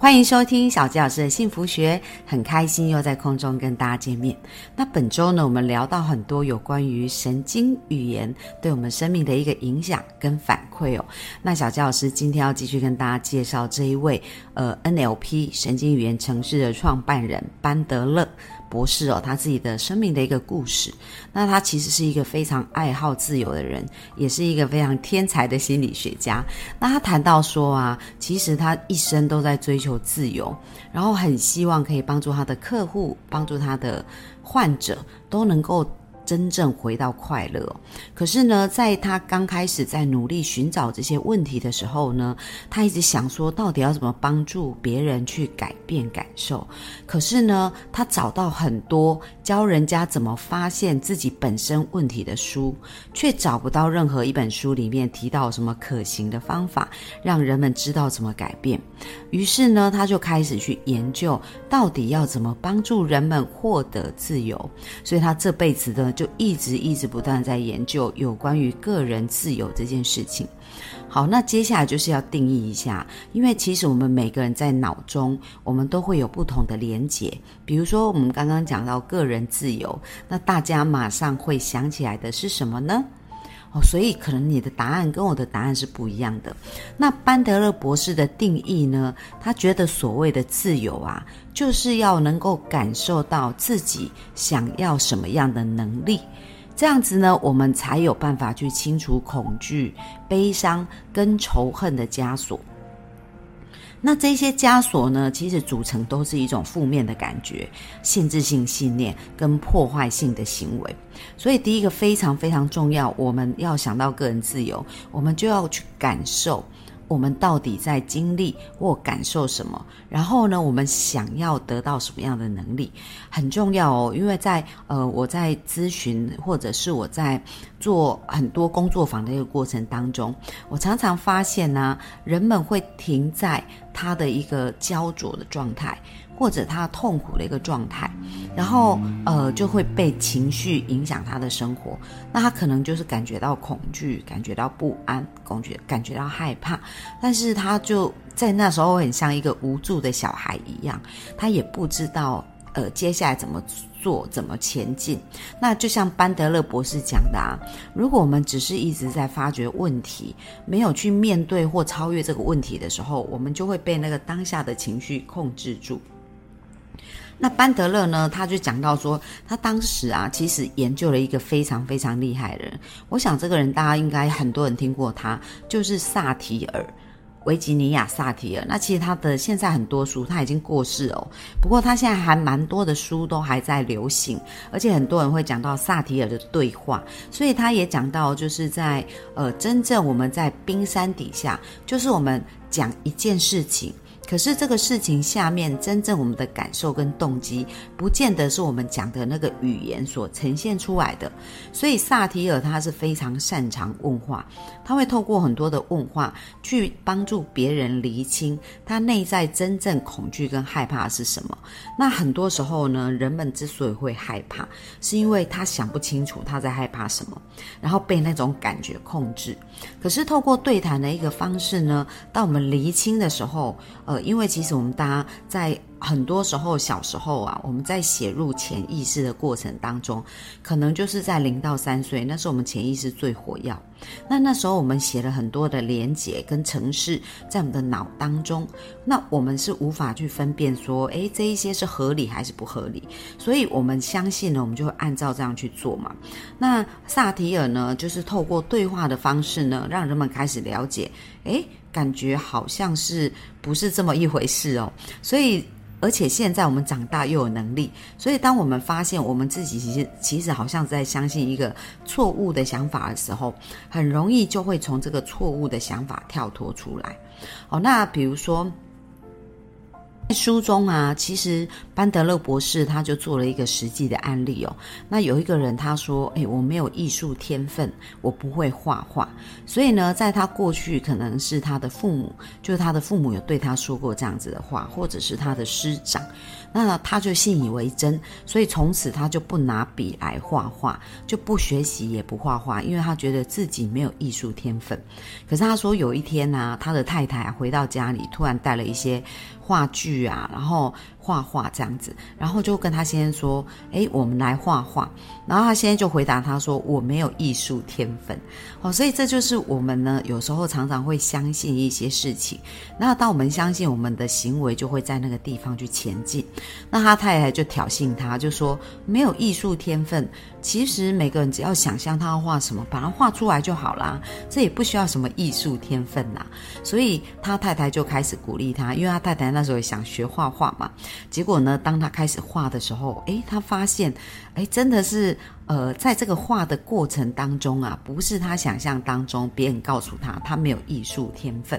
欢迎收听小吉老师的幸福学，很开心又在空中跟大家见面。那本周呢，我们聊到很多有关于神经语言对我们生命的一个影响跟反馈哦。那小吉老师今天要继续跟大家介绍这一位呃 NLP 神经语言城市的创办人班德勒。博士哦，他自己的生命的一个故事。那他其实是一个非常爱好自由的人，也是一个非常天才的心理学家。那他谈到说啊，其实他一生都在追求自由，然后很希望可以帮助他的客户、帮助他的患者都能够。真正回到快乐，可是呢，在他刚开始在努力寻找这些问题的时候呢，他一直想说，到底要怎么帮助别人去改变感受？可是呢，他找到很多教人家怎么发现自己本身问题的书，却找不到任何一本书里面提到什么可行的方法，让人们知道怎么改变。于是呢，他就开始去研究，到底要怎么帮助人们获得自由。所以他这辈子呢。就一直一直不断在研究有关于个人自由这件事情。好，那接下来就是要定义一下，因为其实我们每个人在脑中，我们都会有不同的连结。比如说，我们刚刚讲到个人自由，那大家马上会想起来的是什么呢？哦，所以可能你的答案跟我的答案是不一样的。那班德勒博士的定义呢？他觉得所谓的自由啊，就是要能够感受到自己想要什么样的能力，这样子呢，我们才有办法去清除恐惧、悲伤跟仇恨的枷锁。那这些枷锁呢，其实组成都是一种负面的感觉、限制性信念跟破坏性的行为。所以，第一个非常非常重要，我们要想到个人自由，我们就要去感受。我们到底在经历或感受什么？然后呢，我们想要得到什么样的能力很重要哦。因为在呃，我在咨询或者是我在做很多工作坊的一个过程当中，我常常发现呢，人们会停在他的一个焦灼的状态。或者他痛苦的一个状态，然后呃就会被情绪影响他的生活，那他可能就是感觉到恐惧，感觉到不安，感觉感觉到害怕，但是他就在那时候很像一个无助的小孩一样，他也不知道呃接下来怎么做，怎么前进。那就像班德勒博士讲的啊，如果我们只是一直在发掘问题，没有去面对或超越这个问题的时候，我们就会被那个当下的情绪控制住。那班德勒呢？他就讲到说，他当时啊，其实研究了一个非常非常厉害的人。我想这个人大家应该很多人听过他，就是萨提尔，维吉尼亚·萨提尔。那其实他的现在很多书他已经过世哦，不过他现在还蛮多的书都还在流行，而且很多人会讲到萨提尔的对话。所以他也讲到，就是在呃，真正我们在冰山底下，就是我们讲一件事情。可是这个事情下面，真正我们的感受跟动机，不见得是我们讲的那个语言所呈现出来的。所以萨提尔他是非常擅长问话，他会透过很多的问话去帮助别人厘清他内在真正恐惧跟害怕是什么。那很多时候呢，人们之所以会害怕，是因为他想不清楚他在害怕什么，然后被那种感觉控制。可是透过对谈的一个方式呢，当我们厘清的时候，呃。因为其实我们大家在。很多时候，小时候啊，我们在写入潜意识的过程当中，可能就是在零到三岁，那是我们潜意识最活跃。那那时候我们写了很多的连结跟程式在我们的脑当中，那我们是无法去分辨说，诶，这一些是合理还是不合理。所以我们相信呢，我们就会按照这样去做嘛。那萨提尔呢，就是透过对话的方式呢，让人们开始了解，诶，感觉好像是不是这么一回事哦。所以。而且现在我们长大又有能力，所以当我们发现我们自己其实其实好像在相信一个错误的想法的时候，很容易就会从这个错误的想法跳脱出来。哦，那比如说，书中啊，其实班德勒博士他就做了一个实际的案例哦。那有一个人他说：“诶，我没有艺术天分，我不会画画。”所以呢，在他过去可能是他的父母，就是他的父母有对他说过这样子的话，或者是他的师长，那他就信以为真，所以从此他就不拿笔来画画，就不学习也不画画，因为他觉得自己没有艺术天分。可是他说有一天呢，他的太太回到家里，突然带了一些。话剧啊，然后画画这样子，然后就跟他先生说：“哎，我们来画画。”然后他先生就回答他说：“我没有艺术天分。”哦，所以这就是我们呢，有时候常常会相信一些事情。那当我们相信，我们的行为就会在那个地方去前进。那他太太就挑衅他，就说：“没有艺术天分。”其实每个人只要想象他要画什么，把它画出来就好啦，这也不需要什么艺术天分呐。所以他太太就开始鼓励他，因为他太太那时候也想学画画嘛。结果呢，当他开始画的时候，诶，他发现，诶，真的是。呃，在这个画的过程当中啊，不是他想象当中，别人告诉他他没有艺术天分，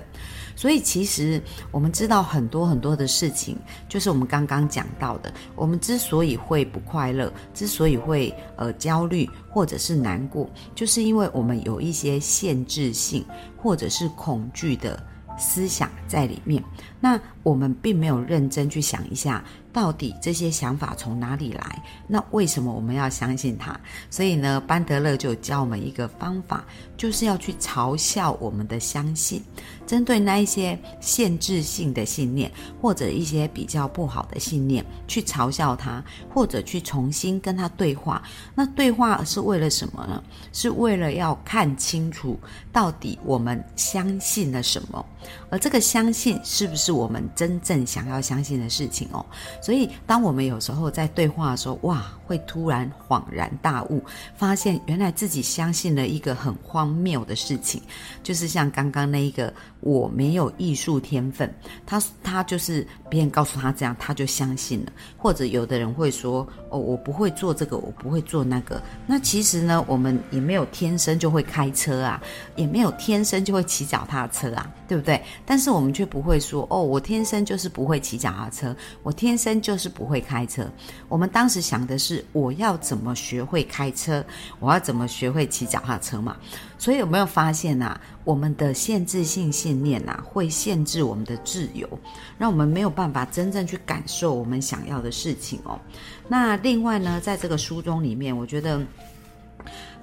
所以其实我们知道很多很多的事情，就是我们刚刚讲到的，我们之所以会不快乐，之所以会呃焦虑或者是难过，就是因为我们有一些限制性或者是恐惧的思想在里面，那我们并没有认真去想一下。到底这些想法从哪里来？那为什么我们要相信他？所以呢，班德勒就教我们一个方法，就是要去嘲笑我们的相信，针对那一些限制性的信念或者一些比较不好的信念，去嘲笑他，或者去重新跟他对话。那对话是为了什么呢？是为了要看清楚到底我们相信了什么，而这个相信是不是我们真正想要相信的事情哦？所以，当我们有时候在对话的时候，哇，会突然恍然大悟，发现原来自己相信了一个很荒谬的事情，就是像刚刚那一个，我没有艺术天分，他他就是别人告诉他这样，他就相信了。或者有的人会说，哦，我不会做这个，我不会做那个。那其实呢，我们也没有天生就会开车啊，也没有天生就会骑脚踏车啊，对不对？但是我们却不会说，哦，我天生就是不会骑脚踏车，我天生。就是不会开车。我们当时想的是，我要怎么学会开车？我要怎么学会骑脚踏车嘛？所以有没有发现呐？我们的限制性信念呐，会限制我们的自由，让我们没有办法真正去感受我们想要的事情哦。那另外呢，在这个书中里面，我觉得。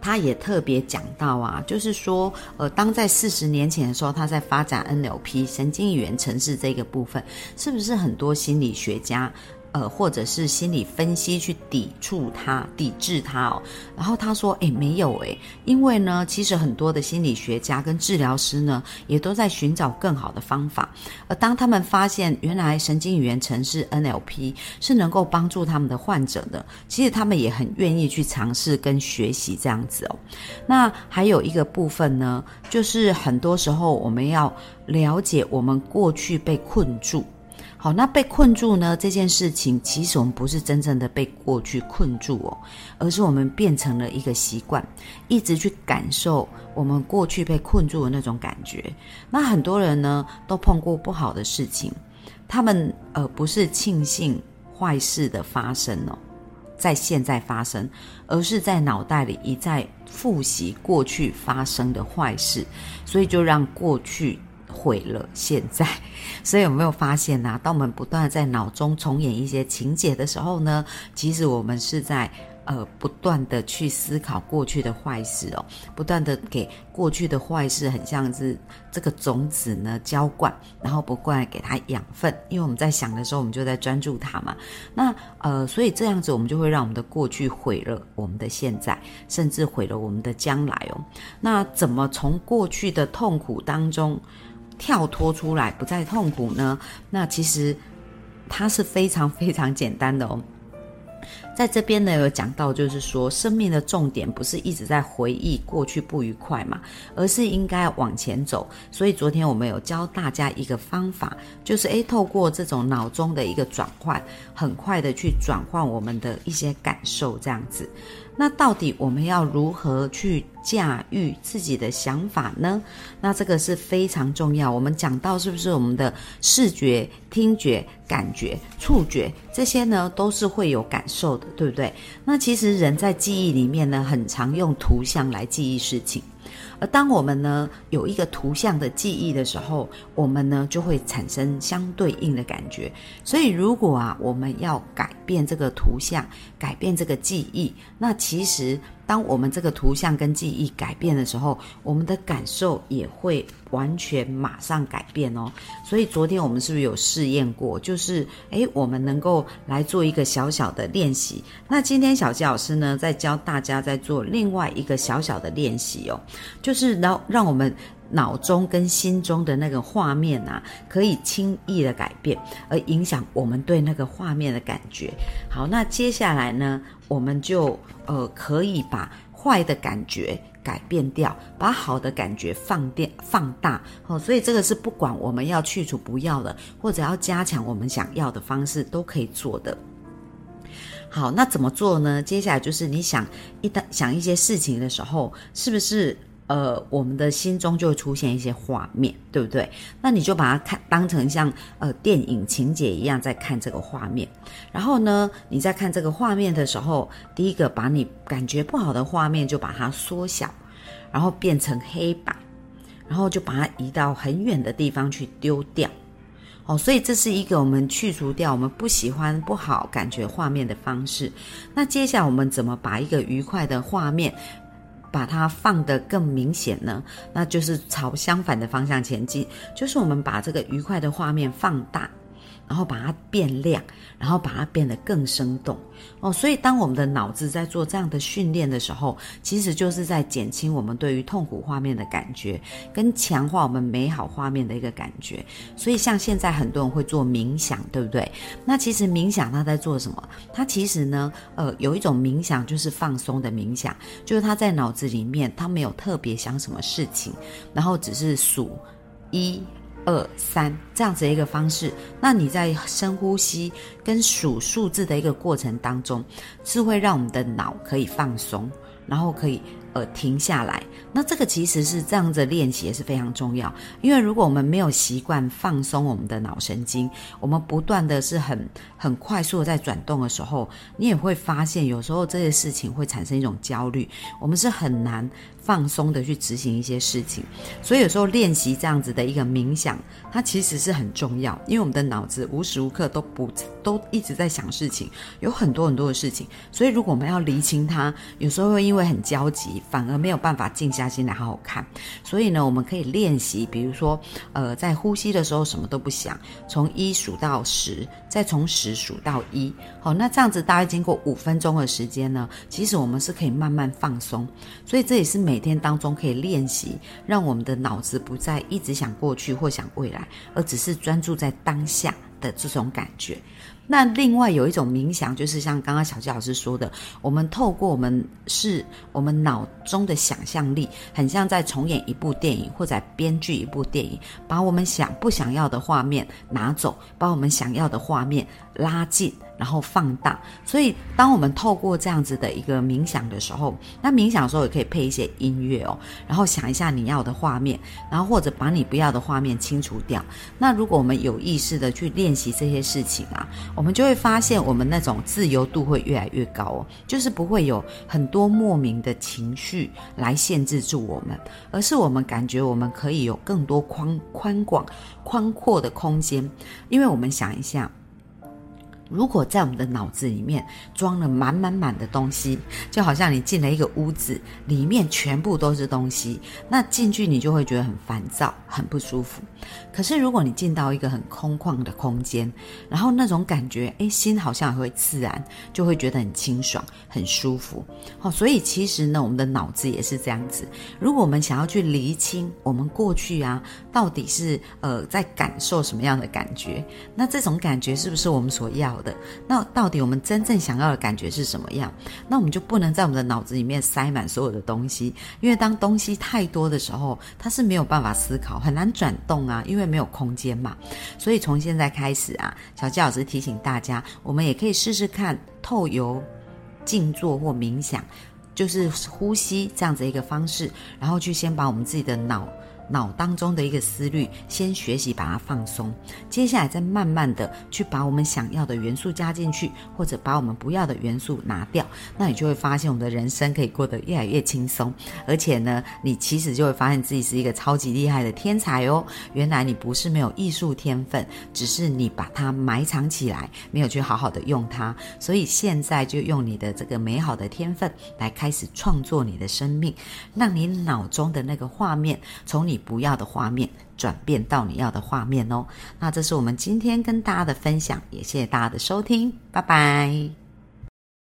他也特别讲到啊，就是说，呃，当在四十年前的时候，他在发展 NLP 神经语言程式这个部分，是不是很多心理学家？呃，或者是心理分析去抵触他、抵制他哦。然后他说：“诶，没有诶，因为呢，其实很多的心理学家跟治疗师呢，也都在寻找更好的方法。而当他们发现原来神经语言程式 NLP 是能够帮助他们的患者的，其实他们也很愿意去尝试跟学习这样子哦。那还有一个部分呢，就是很多时候我们要了解我们过去被困住。”好，那被困住呢？这件事情其实我们不是真正的被过去困住哦，而是我们变成了一个习惯，一直去感受我们过去被困住的那种感觉。那很多人呢都碰过不好的事情，他们呃不是庆幸坏事的发生哦，在现在发生，而是在脑袋里一再复习过去发生的坏事，所以就让过去。毁了现在，所以有没有发现呢？当我们不断的在脑中重演一些情节的时候呢，其实我们是在呃不断的去思考过去的坏事哦，不断的给过去的坏事很像是这个种子呢浇灌，然后不断给它养分。因为我们在想的时候，我们就在专注它嘛。那呃，所以这样子我们就会让我们的过去毁了我们的现在，甚至毁了我们的将来哦。那怎么从过去的痛苦当中？跳脱出来，不再痛苦呢？那其实它是非常非常简单的哦。在这边呢，有讲到，就是说，生命的重点不是一直在回忆过去不愉快嘛，而是应该往前走。所以昨天我们有教大家一个方法，就是诶，透过这种脑中的一个转换，很快的去转换我们的一些感受，这样子。那到底我们要如何去驾驭自己的想法呢？那这个是非常重要。我们讲到是不是我们的视觉、听觉、感觉、触觉这些呢，都是会有感受的，对不对？那其实人在记忆里面呢，很常用图像来记忆事情。而当我们呢有一个图像的记忆的时候，我们呢就会产生相对应的感觉。所以，如果啊我们要改变这个图像，改变这个记忆，那其实。当我们这个图像跟记忆改变的时候，我们的感受也会完全马上改变哦。所以昨天我们是不是有试验过？就是诶，我们能够来做一个小小的练习。那今天小吉老师呢，在教大家在做另外一个小小的练习哦，就是让让我们脑中跟心中的那个画面啊，可以轻易的改变，而影响我们对那个画面的感觉。好，那接下来呢？我们就呃可以把坏的感觉改变掉，把好的感觉放电放大哦。所以这个是不管我们要去除不要的，或者要加强我们想要的方式都可以做的。好，那怎么做呢？接下来就是你想一旦想一些事情的时候，是不是？呃，我们的心中就会出现一些画面，对不对？那你就把它看当成像呃电影情节一样在看这个画面。然后呢，你在看这个画面的时候，第一个把你感觉不好的画面就把它缩小，然后变成黑板，然后就把它移到很远的地方去丢掉。哦，所以这是一个我们去除掉我们不喜欢不好感觉画面的方式。那接下来我们怎么把一个愉快的画面？把它放得更明显呢，那就是朝相反的方向前进，就是我们把这个愉快的画面放大。然后把它变亮，然后把它变得更生动哦。所以，当我们的脑子在做这样的训练的时候，其实就是在减轻我们对于痛苦画面的感觉，跟强化我们美好画面的一个感觉。所以，像现在很多人会做冥想，对不对？那其实冥想他在做什么？他其实呢，呃，有一种冥想就是放松的冥想，就是他在脑子里面他没有特别想什么事情，然后只是数一。二三这样子的一个方式，那你在深呼吸跟数数字的一个过程当中，是会让我们的脑可以放松，然后可以。呃，停下来。那这个其实是这样子练习也是非常重要，因为如果我们没有习惯放松我们的脑神经，我们不断的是很很快速的在转动的时候，你也会发现有时候这些事情会产生一种焦虑，我们是很难放松的去执行一些事情。所以有时候练习这样子的一个冥想，它其实是很重要，因为我们的脑子无时无刻都不都一直在想事情，有很多很多的事情。所以如果我们要厘清它，有时候会因为很焦急。反而没有办法静下心来好好看，所以呢，我们可以练习，比如说，呃，在呼吸的时候什么都不想，从一数到十，再从十数到一，好，那这样子大概经过五分钟的时间呢，其实我们是可以慢慢放松，所以这也是每天当中可以练习，让我们的脑子不再一直想过去或想未来，而只是专注在当下。的这种感觉。那另外有一种冥想，就是像刚刚小纪老师说的，我们透过我们是我们脑中的想象力，很像在重演一部电影或者编剧一部电影，把我们想不想要的画面拿走，把我们想要的画面拉近。然后放大，所以当我们透过这样子的一个冥想的时候，那冥想的时候也可以配一些音乐哦，然后想一下你要的画面，然后或者把你不要的画面清除掉。那如果我们有意识的去练习这些事情啊，我们就会发现我们那种自由度会越来越高哦，就是不会有很多莫名的情绪来限制住我们，而是我们感觉我们可以有更多宽宽广宽阔的空间，因为我们想一下。如果在我们的脑子里面装了满满满的东西，就好像你进了一个屋子，里面全部都是东西，那进去你就会觉得很烦躁、很不舒服。可是如果你进到一个很空旷的空间，然后那种感觉，哎，心好像会自然，就会觉得很清爽、很舒服。好，所以其实呢，我们的脑子也是这样子。如果我们想要去厘清我们过去啊，到底是呃在感受什么样的感觉，那这种感觉是不是我们所要？要的。那到底我们真正想要的感觉是什么样？那我们就不能在我们的脑子里面塞满所有的东西，因为当东西太多的时候，它是没有办法思考，很难转动啊，因为没有空间嘛。所以从现在开始啊，小纪老师提醒大家，我们也可以试试看透油、静坐或冥想，就是呼吸这样子一个方式，然后去先把我们自己的脑。脑当中的一个思虑，先学习把它放松，接下来再慢慢的去把我们想要的元素加进去，或者把我们不要的元素拿掉，那你就会发现我们的人生可以过得越来越轻松，而且呢，你其实就会发现自己是一个超级厉害的天才哦。原来你不是没有艺术天分，只是你把它埋藏起来，没有去好好的用它。所以现在就用你的这个美好的天分来开始创作你的生命，让你脑中的那个画面从你不要的画面转变到你要的画面哦。那这是我们今天跟大家的分享，也谢谢大家的收听，拜拜。